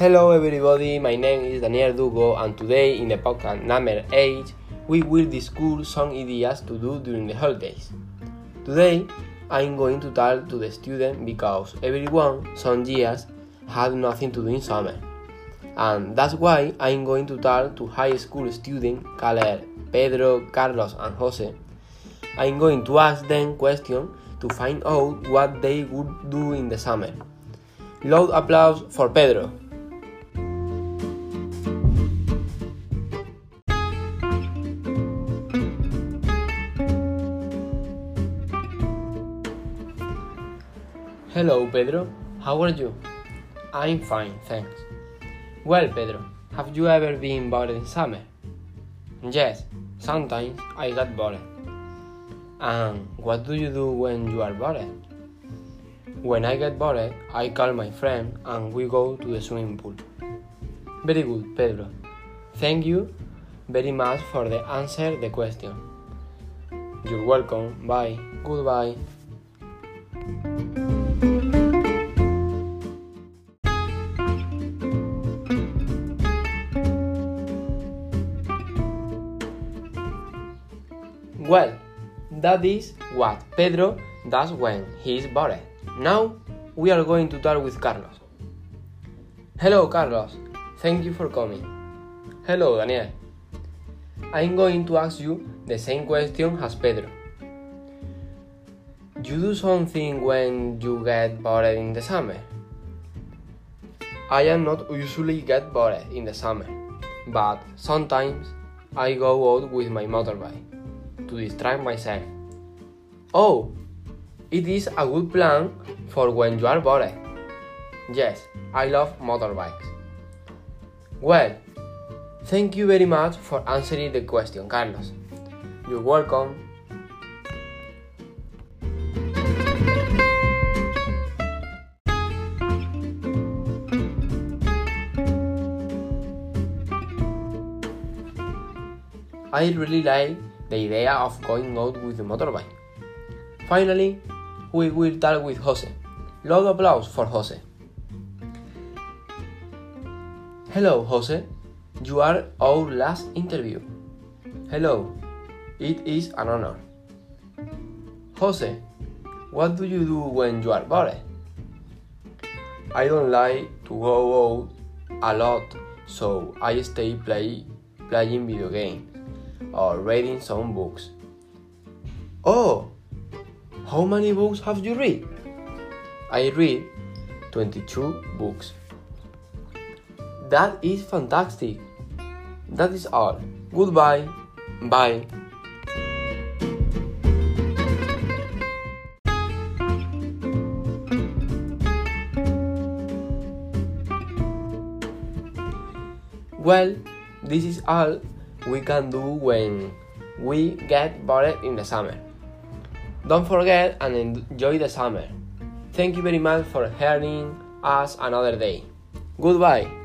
Hello everybody, my name is Daniel Dugo and today in the podcast number 8 we will discuss some ideas to do during the holidays. Today I'm going to talk to the student because everyone some years had nothing to do in summer. And that's why I'm going to talk to high school students called Pedro, Carlos and Jose. I'm going to ask them questions to find out what they would do in the summer. Loud applause for Pedro. Hello, Pedro. How are you? I'm fine, thanks. Well, Pedro, have you ever been bored in summer? Yes, sometimes I get bored. And what do you do when you are bored? When I get bored, I call my friend and we go to the swimming pool. Very good, Pedro. Thank you very much for the answer the question. You're welcome. Bye. Goodbye. Well, that is what Pedro does when he is bored. Now we are going to talk with Carlos. Hello, Carlos. Thank you for coming. Hello, Daniel. I'm going to ask you the same question as Pedro. You do something when you get bored in the summer? I am not usually get bored in the summer, but sometimes I go out with my motorbike to distract myself. Oh, it is a good plan for when you are bored. Yes, I love motorbikes. Well, thank you very much for answering the question, Carlos. You're welcome. I really like the idea of going out with the motorbike. Finally, we will talk with Jose. Loud applause for Jose. Hello, Jose. You are our last interview. Hello. It is an honor. Jose, what do you do when you are bored? I don't like to go out a lot, so I stay play, playing video games or reading some books. Oh, how many books have you read? I read 22 books. That is fantastic. That is all. Goodbye. Bye. Well, this is all we can do when we get bored in the summer. Don't forget and enjoy the summer. Thank you very much for hearing us another day. Goodbye.